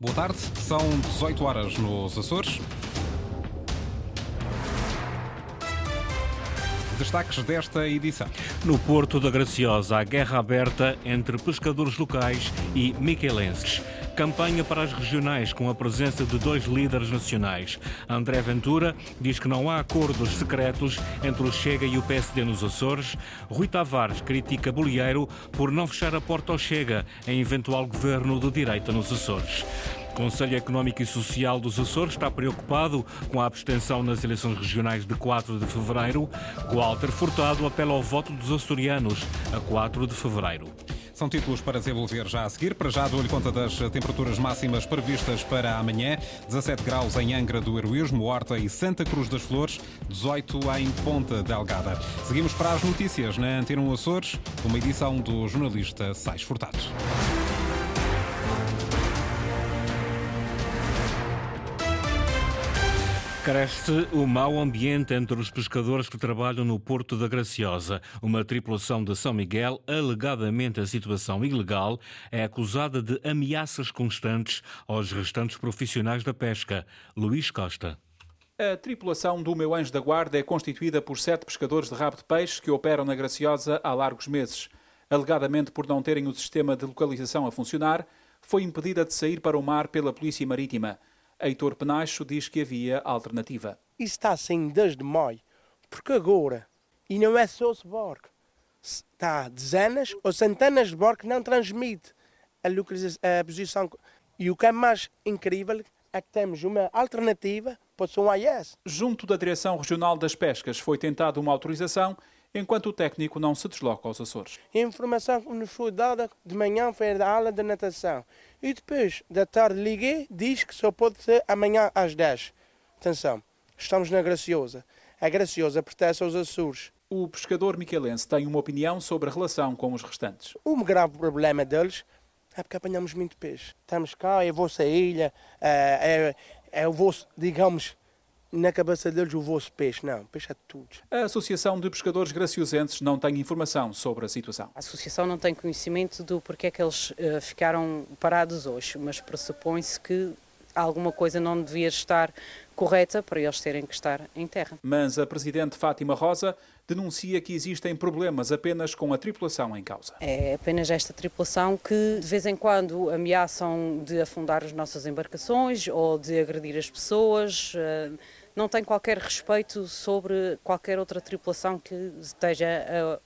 Boa tarde, são 18 horas nos Açores. Destaques desta edição. No Porto da Graciosa, a guerra aberta entre pescadores locais e miquelenses. Campanha para as regionais com a presença de dois líderes nacionais. André Ventura diz que não há acordos secretos entre o Chega e o PSD nos Açores. Rui Tavares critica Bolieiro por não fechar a porta ao Chega em eventual governo de direita nos Açores. Conselho Económico e Social dos Açores está preocupado com a abstenção nas eleições regionais de 4 de fevereiro. Walter Furtado apela ao voto dos açorianos a 4 de fevereiro. São títulos para desenvolver já a seguir. Para já dou-lhe conta das temperaturas máximas previstas para amanhã. 17 graus em Angra do Heroísmo, Horta e Santa Cruz das Flores, 18 em Ponta Delgada. Seguimos para as notícias na Antena Açores, uma edição do jornalista Sais Furtado. Cresce o mau ambiente entre os pescadores que trabalham no Porto da Graciosa. Uma tripulação de São Miguel, alegadamente a situação ilegal, é acusada de ameaças constantes aos restantes profissionais da pesca. Luís Costa. A tripulação do Meu Anjo da Guarda é constituída por sete pescadores de rabo de peixe que operam na Graciosa há largos meses. Alegadamente por não terem o sistema de localização a funcionar, foi impedida de sair para o mar pela Polícia Marítima. Heitor Penacho diz que havia alternativa. Isso está assim desde maio, porque agora, e não é só esse barco, está dezenas ou centenas de barcos que não transmite a, a posição. E o que é mais incrível é que temos uma alternativa para o AIS. Junto da Direção Regional das Pescas foi tentada uma autorização enquanto o técnico não se desloca aos Açores. A informação que nos foi dada de manhã foi da aula de natação. E depois da tarde liguei, diz que só pode ser amanhã às 10. Atenção, estamos na Graciosa. A Graciosa pertence aos Açores. O pescador miquelense tem uma opinião sobre a relação com os restantes. O grave problema deles é porque apanhamos muito peixe. Estamos cá, é a vossa ilha, é, é, é o vosso, digamos, na cabeça deles o vosso peixe. Não, peixe é tudo. A Associação de Pescadores Graciosenses não tem informação sobre a situação. A Associação não tem conhecimento do porquê é que eles uh, ficaram parados hoje, mas pressupõe-se que alguma coisa não devia estar correta para eles terem que estar em terra. Mas a Presidente Fátima Rosa denuncia que existem problemas apenas com a tripulação em causa. É apenas esta tripulação que de vez em quando ameaçam de afundar as nossas embarcações ou de agredir as pessoas. Uh, não tem qualquer respeito sobre qualquer outra tripulação que esteja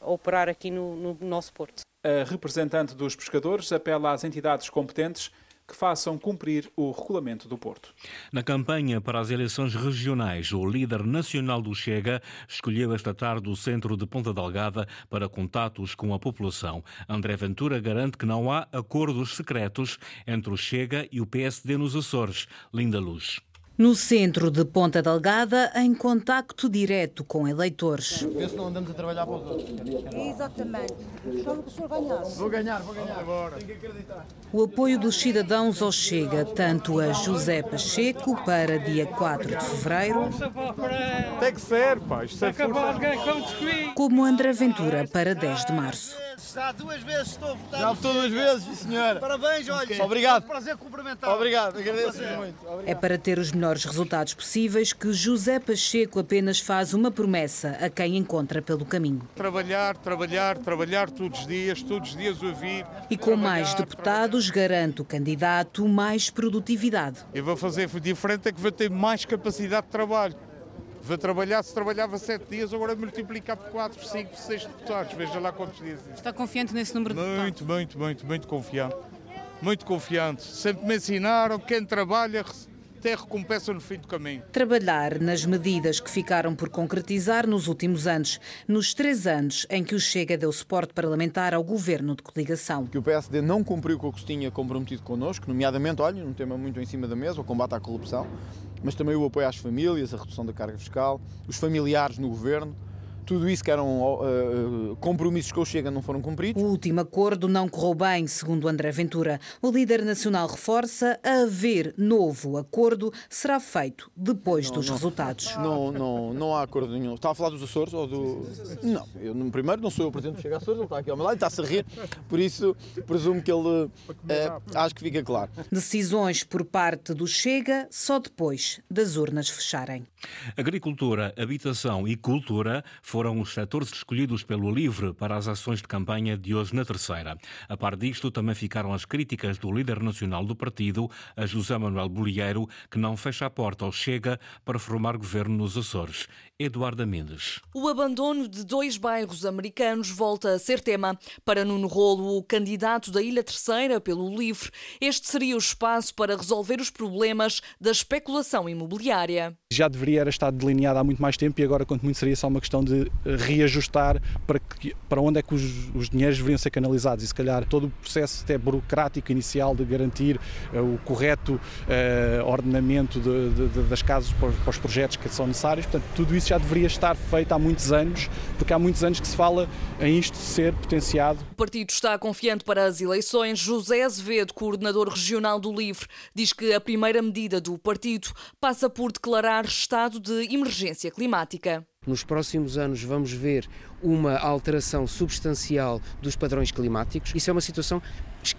a operar aqui no, no nosso porto. A representante dos pescadores apela às entidades competentes que façam cumprir o regulamento do Porto. Na campanha para as eleições regionais, o líder nacional do Chega escolheu esta tarde o centro de Ponta Delgada para contatos com a população. André Ventura garante que não há acordos secretos entre o Chega e o PSD nos Açores. Linda Luz. No centro de Ponta Delgada, em contacto direto com eleitores. Vê se não andamos a trabalhar para os outros. Exatamente. Gostava que o senhor ganhasse. Vou ganhar, vou ganhar. Agora. Tem que acreditar. O apoio dos cidadãos ao Chega, tanto a José Pacheco para dia 4 de fevereiro. Tem que ser, pá. Isto é como André Ventura para 10 de março. Já duas vezes estou votado. Já votou duas vezes, sim, senhora. Parabéns, olha. Okay. Obrigado. É um prazer cumprimentar. Obrigado, agradeço muito. Obrigado. É para ter os melhores resultados possíveis que José Pacheco apenas faz uma promessa a quem encontra pelo caminho. Trabalhar, trabalhar, trabalhar todos os dias, todos os dias ouvir. E com mais deputados, garante o candidato mais produtividade. Eu vou fazer diferente, é que vou ter mais capacidade de trabalho. Vou trabalhar, se trabalhava sete dias, agora multiplicar por quatro, cinco, seis deputados. Veja lá quantos dias. Está confiante nesse número de deputados? Muito, muito, muito, muito confiante. Muito confiante. Sempre me ensinaram que quem trabalha tem recompensa no fim do caminho. Trabalhar nas medidas que ficaram por concretizar nos últimos anos, nos três anos em que o Chega deu suporte parlamentar ao governo de coligação. Que o PSD não cumpriu com o que se tinha comprometido connosco, nomeadamente, olha, num tema muito em cima da mesa, o combate à corrupção, mas também o apoio às famílias, a redução da carga fiscal, os familiares no governo, tudo isso que eram uh, compromissos que o Chega não foram cumpridos. O último acordo não correu bem, segundo André Ventura. O líder nacional reforça a haver novo acordo será feito depois não, dos não, resultados. Não, não, não há acordo nenhum. Está a falar dos Açores ou do. Não, eu no primeiro não sou eu o presidente do Chega Açores, ele está aqui ao meu lado e está-se a rir, por isso presumo que ele. Uh, acho que fica claro. Decisões por parte do Chega só depois das urnas fecharem. Agricultura, habitação e cultura foram os setores escolhidos pelo LIVRE para as ações de campanha de hoje na terceira. A par disto, também ficaram as críticas do líder nacional do partido, a José Manuel Bolieiro, que não fecha a porta ao Chega para formar governo nos Açores. Eduardo Mendes. O abandono de dois bairros americanos volta a ser tema. Para Nuno Rolo, o candidato da Ilha Terceira pelo LIVRE, este seria o espaço para resolver os problemas da especulação imobiliária. Já deveria estar delineado há muito mais tempo e agora, quanto muito, seria só uma questão de reajustar para, que, para onde é que os, os dinheiros deveriam ser canalizados e, se calhar, todo o processo até burocrático inicial de garantir uh, o correto uh, ordenamento de, de, de, das casas para, para os projetos que são necessários. Portanto, tudo isso já deveria estar feito há muitos anos, porque há muitos anos que se fala em isto ser potenciado. O partido está confiante para as eleições. José Azevedo, coordenador regional do LIVRE, diz que a primeira medida do partido passa por declarar estado de emergência climática. Nos próximos anos vamos ver uma alteração substancial dos padrões climáticos. Isso é uma situação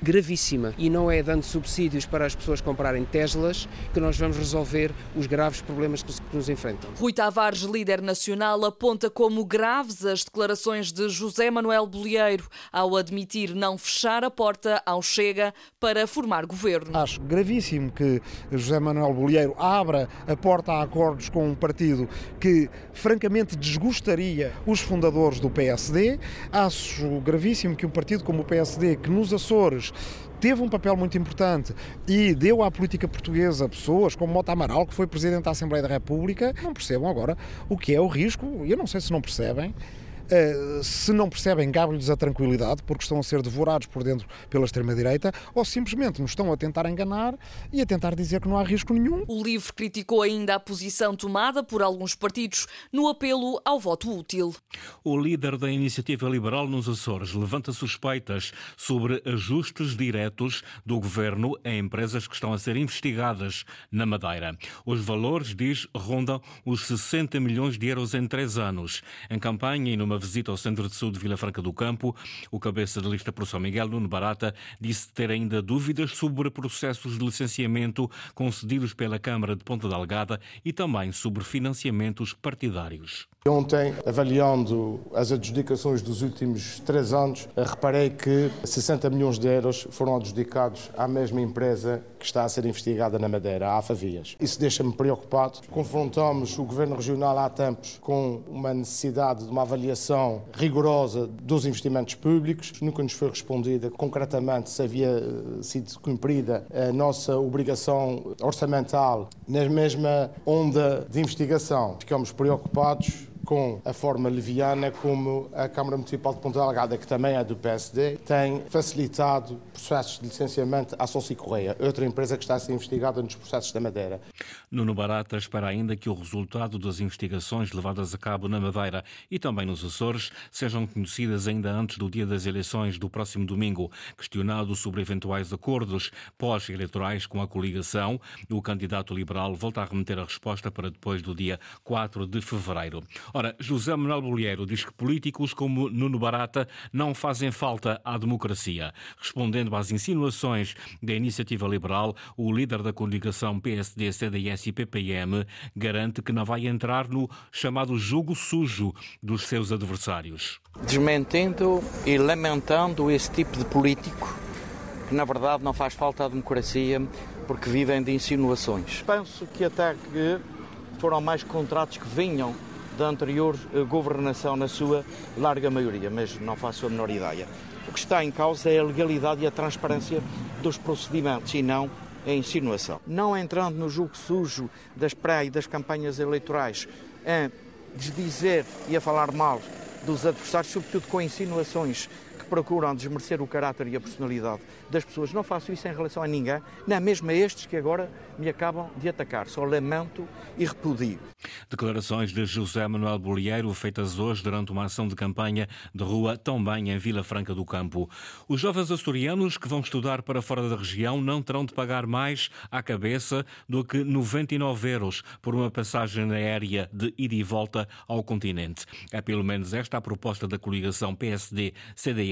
gravíssima e não é dando subsídios para as pessoas comprarem Teslas que nós vamos resolver os graves problemas que nos enfrentam. Rui Tavares, líder nacional, aponta como graves as declarações de José Manuel Bolieiro ao admitir não fechar a porta ao Chega para formar governo. Acho gravíssimo que José Manuel Bolieiro abra a porta a acordos com um partido que francamente desgostaria os fundadores do PSD. Acho gravíssimo que um partido como o PSD, que nos Açores teve um papel muito importante e deu à política portuguesa pessoas como Mota Amaral, que foi Presidente da Assembleia da República, não percebam agora o que é o risco, eu não sei se não percebem, se não percebem, gabe-lhes a tranquilidade, porque estão a ser devorados por dentro pela extrema-direita, ou simplesmente nos estão a tentar enganar e a tentar dizer que não há risco nenhum. O LIVRE criticou ainda a posição tomada por alguns partidos no apelo ao voto útil. O líder da Iniciativa Liberal nos Açores levanta suspeitas sobre ajustes diretos do governo a empresas que estão a ser investigadas na Madeira. Os valores, diz, rondam os 60 milhões de euros em três anos. Em campanha e numa visita ao Centro de Saúde de Vila Franca do Campo, o cabeça de lista São Miguel, Nuno Barata, disse ter ainda dúvidas sobre processos de licenciamento concedidos pela Câmara de Ponta Delgada e também sobre financiamentos partidários. Ontem, avaliando as adjudicações dos últimos três anos, reparei que 60 milhões de euros foram adjudicados à mesma empresa que está a ser investigada na Madeira, a Afavias. Isso deixa-me preocupado. Confrontamos o Governo Regional há tempos com uma necessidade de uma avaliação rigorosa dos investimentos públicos. Nunca nos foi respondida concretamente se havia eh, sido cumprida a nossa obrigação orçamental na mesma onda de investigação. Ficamos preocupados com a forma leviana como a Câmara Municipal de Ponta Delgada, que também é do PSD, tem facilitado processos de licenciamento à Sonsi Correia, outra empresa que está a ser investigada nos processos da Madeira. Nuno Barata espera ainda que o resultado das investigações levadas a cabo na Madeira e também nos Açores sejam conhecidas ainda antes do dia das eleições do próximo domingo. Questionado sobre eventuais acordos pós-eleitorais com a coligação, o candidato liberal volta a remeter a resposta para depois do dia 4 de fevereiro. Ora, José Manuel Bolheiro diz que políticos como Nuno Barata não fazem falta à democracia. Respondendo às insinuações da iniciativa liberal, o líder da coligação PSD, CDS e PPM garante que não vai entrar no chamado jogo sujo dos seus adversários. Desmentindo e lamentando esse tipo de político que na verdade não faz falta à democracia porque vivem de insinuações. Penso que até que foram mais contratos que vinham da anterior eh, governação na sua larga maioria, mas não faço a menor ideia. O que está em causa é a legalidade e a transparência dos procedimentos e não a insinuação. Não entrando no jogo sujo das pré e das campanhas eleitorais, a desdizer e a falar mal dos adversários, sobretudo com insinuações procuram desmerecer o caráter e a personalidade das pessoas. Não faço isso em relação a ninguém, nem mesmo a estes que agora me acabam de atacar. Só lamento e repudio. Declarações de José Manuel Bolieiro feitas hoje durante uma ação de campanha de rua também em Vila Franca do Campo. Os jovens açorianos que vão estudar para fora da região não terão de pagar mais à cabeça do que 99 euros por uma passagem aérea de ida e volta ao continente. É pelo menos esta a proposta da coligação PSD,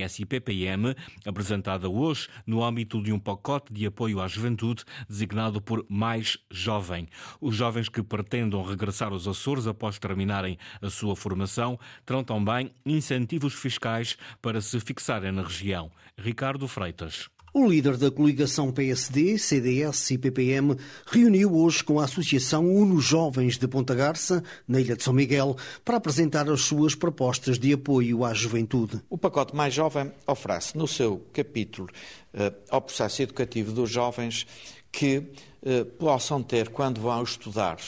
CDS e PPM, apresentada hoje no âmbito de um pacote de apoio à juventude designado por Mais Jovem. Os jovens que pretendam regressar aos Açores após terminarem a sua formação terão também incentivos fiscais para se fixarem na região. Ricardo Freitas. O líder da coligação PSD, CDS e PPM reuniu hoje com a Associação Uno Jovens de Ponta Garça, na Ilha de São Miguel, para apresentar as suas propostas de apoio à juventude. O pacote Mais Jovem oferece no seu capítulo eh, ao processo educativo dos jovens que eh, possam ter, quando vão estudar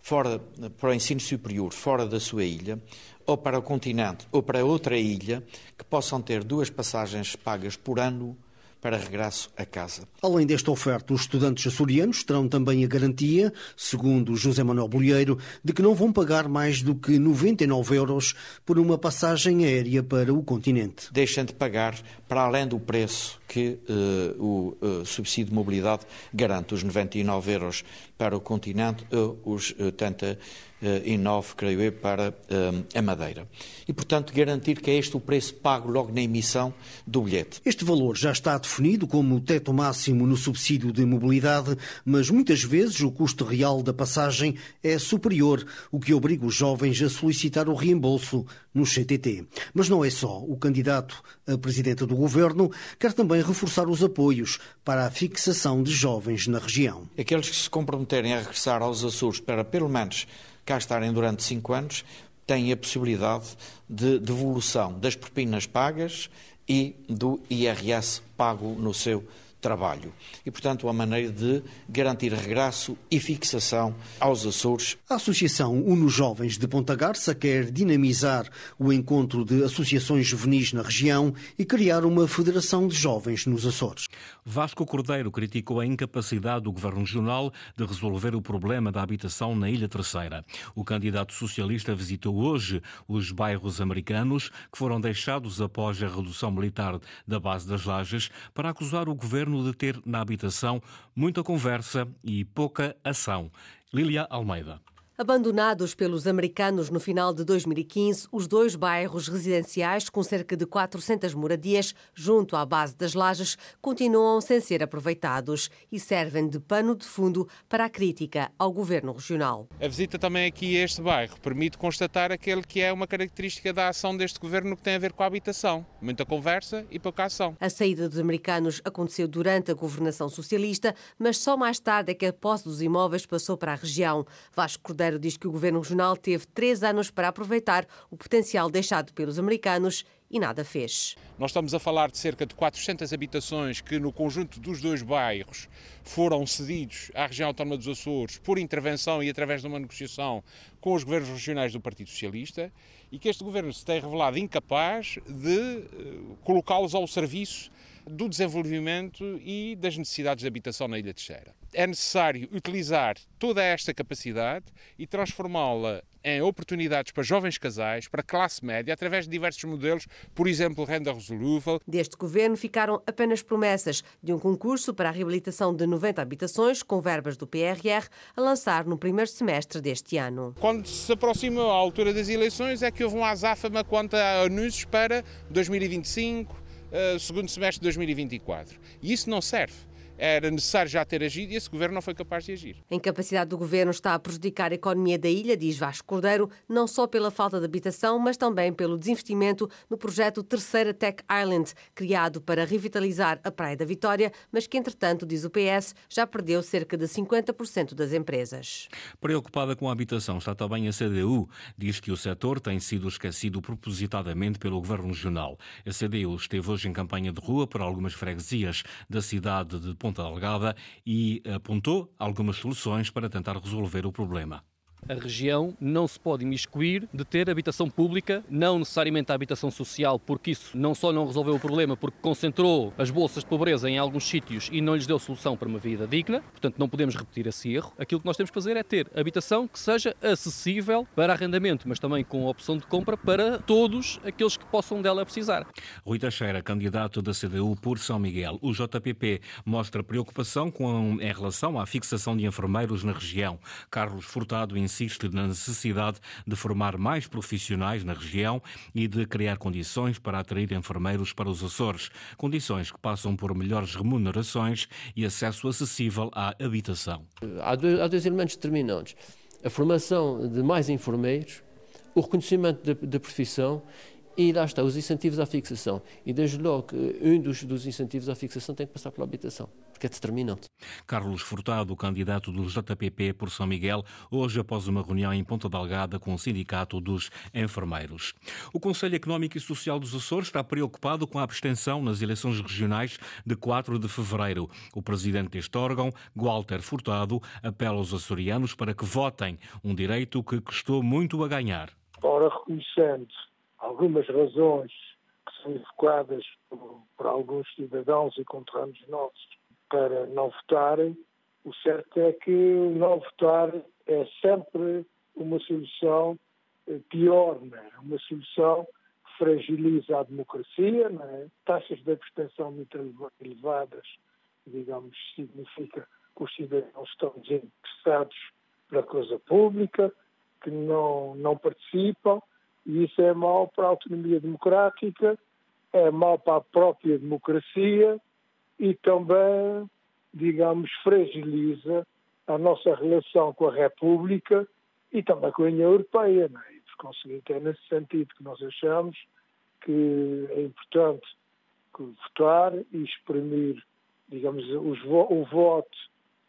fora, para o ensino superior fora da sua ilha, ou para o continente ou para outra ilha, que possam ter duas passagens pagas por ano para regresso a casa. Além desta oferta, os estudantes açorianos terão também a garantia, segundo José Manuel Bolheiro, de que não vão pagar mais do que 99 euros por uma passagem aérea para o continente. Deixem de pagar para além do preço que uh, o uh, subsídio de mobilidade garante, os 99 euros para o continente ou os 80 e 9, creio eu, para a Madeira. E, portanto, garantir que é este o preço pago logo na emissão do bilhete. Este valor já está definido como o teto máximo no subsídio de mobilidade, mas muitas vezes o custo real da passagem é superior, o que obriga os jovens a solicitar o reembolso no CTT. Mas não é só. O candidato a presidente do governo quer também reforçar os apoios para a fixação de jovens na região. Aqueles que se comprometerem a regressar aos Açores para, pelo menos, cá estarem durante cinco anos, têm a possibilidade de devolução das propinas pagas e do IRS pago no seu trabalho. E, portanto, uma maneira de garantir regresso e fixação aos Açores. A Associação Uno Jovens de Ponta Garça quer dinamizar o encontro de associações juvenis na região e criar uma federação de jovens nos Açores. Vasco Cordeiro criticou a incapacidade do Governo Regional de resolver o problema da habitação na Ilha Terceira. O candidato socialista visitou hoje os bairros americanos que foram deixados após a redução militar da base das lajes para acusar o governo de ter na habitação muita conversa e pouca ação. Lilia Almeida. Abandonados pelos americanos no final de 2015, os dois bairros residenciais, com cerca de 400 moradias, junto à base das lajes, continuam sem ser aproveitados e servem de pano de fundo para a crítica ao governo regional. A visita também aqui a este bairro permite constatar aquele que é uma característica da ação deste governo que tem a ver com a habitação. Muita conversa e pouca ação. A saída dos americanos aconteceu durante a governação socialista, mas só mais tarde é que a posse dos imóveis passou para a região. Vasco Cordeiro diz que o governo regional teve três anos para aproveitar o potencial deixado pelos americanos e nada fez. Nós estamos a falar de cerca de 400 habitações que, no conjunto dos dois bairros, foram cedidos à região autónoma dos Açores por intervenção e através de uma negociação com os governos regionais do Partido Socialista e que este governo se tem revelado incapaz de eh, colocá-los ao serviço do desenvolvimento e das necessidades de habitação na Ilha de Terceira. É necessário utilizar toda esta capacidade e transformá-la em oportunidades para jovens casais, para classe média, através de diversos modelos, por exemplo, renda resolúvel. Deste governo ficaram apenas promessas de um concurso para a reabilitação de 90 habitações com verbas do PRR a lançar no primeiro semestre deste ano. Quando se aproxima a altura das eleições é que houve um azáfama quanto a anúncios para 2025, uh, segundo semestre de 2024. E isso não serve era necessário já ter agido e esse governo não foi capaz de agir. A incapacidade do governo está a prejudicar a economia da ilha, diz Vasco Cordeiro, não só pela falta de habitação, mas também pelo desinvestimento no projeto Terceira Tech Island, criado para revitalizar a Praia da Vitória, mas que, entretanto, diz o PS, já perdeu cerca de 50% das empresas. Preocupada com a habitação está também a CDU. Diz que o setor tem sido esquecido propositadamente pelo governo regional. A CDU esteve hoje em campanha de rua por algumas freguesias da cidade de Ponta Delgada e apontou algumas soluções para tentar resolver o problema. A região não se pode imiscuir de ter habitação pública, não necessariamente a habitação social, porque isso não só não resolveu o problema, porque concentrou as bolsas de pobreza em alguns sítios e não lhes deu solução para uma vida digna, portanto não podemos repetir esse erro. Aquilo que nós temos que fazer é ter habitação que seja acessível para arrendamento, mas também com opção de compra para todos aqueles que possam dela precisar. Rui Teixeira, candidato da CDU por São Miguel. O JPP mostra preocupação com, em relação à fixação de enfermeiros na região. Carlos Furtado insiste na necessidade de formar mais profissionais na região e de criar condições para atrair enfermeiros para os Açores. Condições que passam por melhores remunerações e acesso acessível à habitação. Há dois, há dois elementos determinantes. A formação de mais enfermeiros, o reconhecimento da profissão e lá está, os incentivos à fixação. E desde logo, um dos, dos incentivos à fixação tem que passar pela habitação porque é determinante. Carlos Furtado, candidato do JPP por São Miguel, hoje após uma reunião em Ponta Delgada com o Sindicato dos Enfermeiros. O Conselho Económico e Social dos Açores está preocupado com a abstenção nas eleições regionais de 4 de fevereiro. O presidente deste órgão, Walter Furtado, apela aos açorianos para que votem, um direito que custou muito a ganhar. Ora, reconhecendo algumas razões que são evocadas por, por alguns cidadãos e conterrâneos nossos para não votarem, o certo é que não votar é sempre uma solução eh, pior, não é? uma solução que fragiliza a democracia, não é? taxas de abstenção muito elevadas, digamos, significa que os cidadãos estão desinteressados pela coisa pública, que não, não participam, e isso é mau para a autonomia democrática, é mau para a própria democracia e também, digamos, fragiliza a nossa relação com a República e também com a União Europeia. Não é? E, por conseguinte, é nesse sentido que nós achamos que é importante votar e exprimir, digamos, os, o voto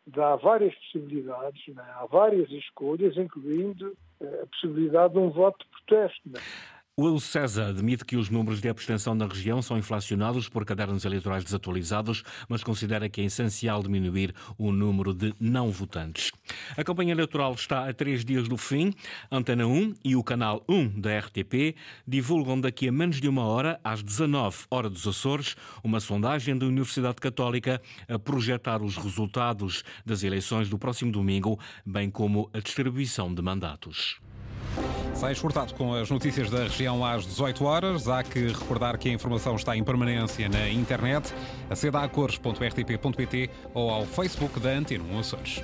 dá várias possibilidades, é? há várias escolhas, incluindo eh, a possibilidade de um voto de protesto. É? O César admite que os números de abstenção na região são inflacionados por cadernos eleitorais desatualizados, mas considera que é essencial diminuir o número de não votantes. A campanha eleitoral está a três dias do fim. Antena 1 e o canal 1 da RTP divulgam daqui a menos de uma hora, às 19 horas dos Açores, uma sondagem da Universidade Católica a projetar os resultados das eleições do próximo domingo, bem como a distribuição de mandatos. Sai exportado com as notícias da região às 18 horas. Há que recordar que a informação está em permanência na internet. Aceda a cores.rtp.pt ou ao Facebook da Antena Açores.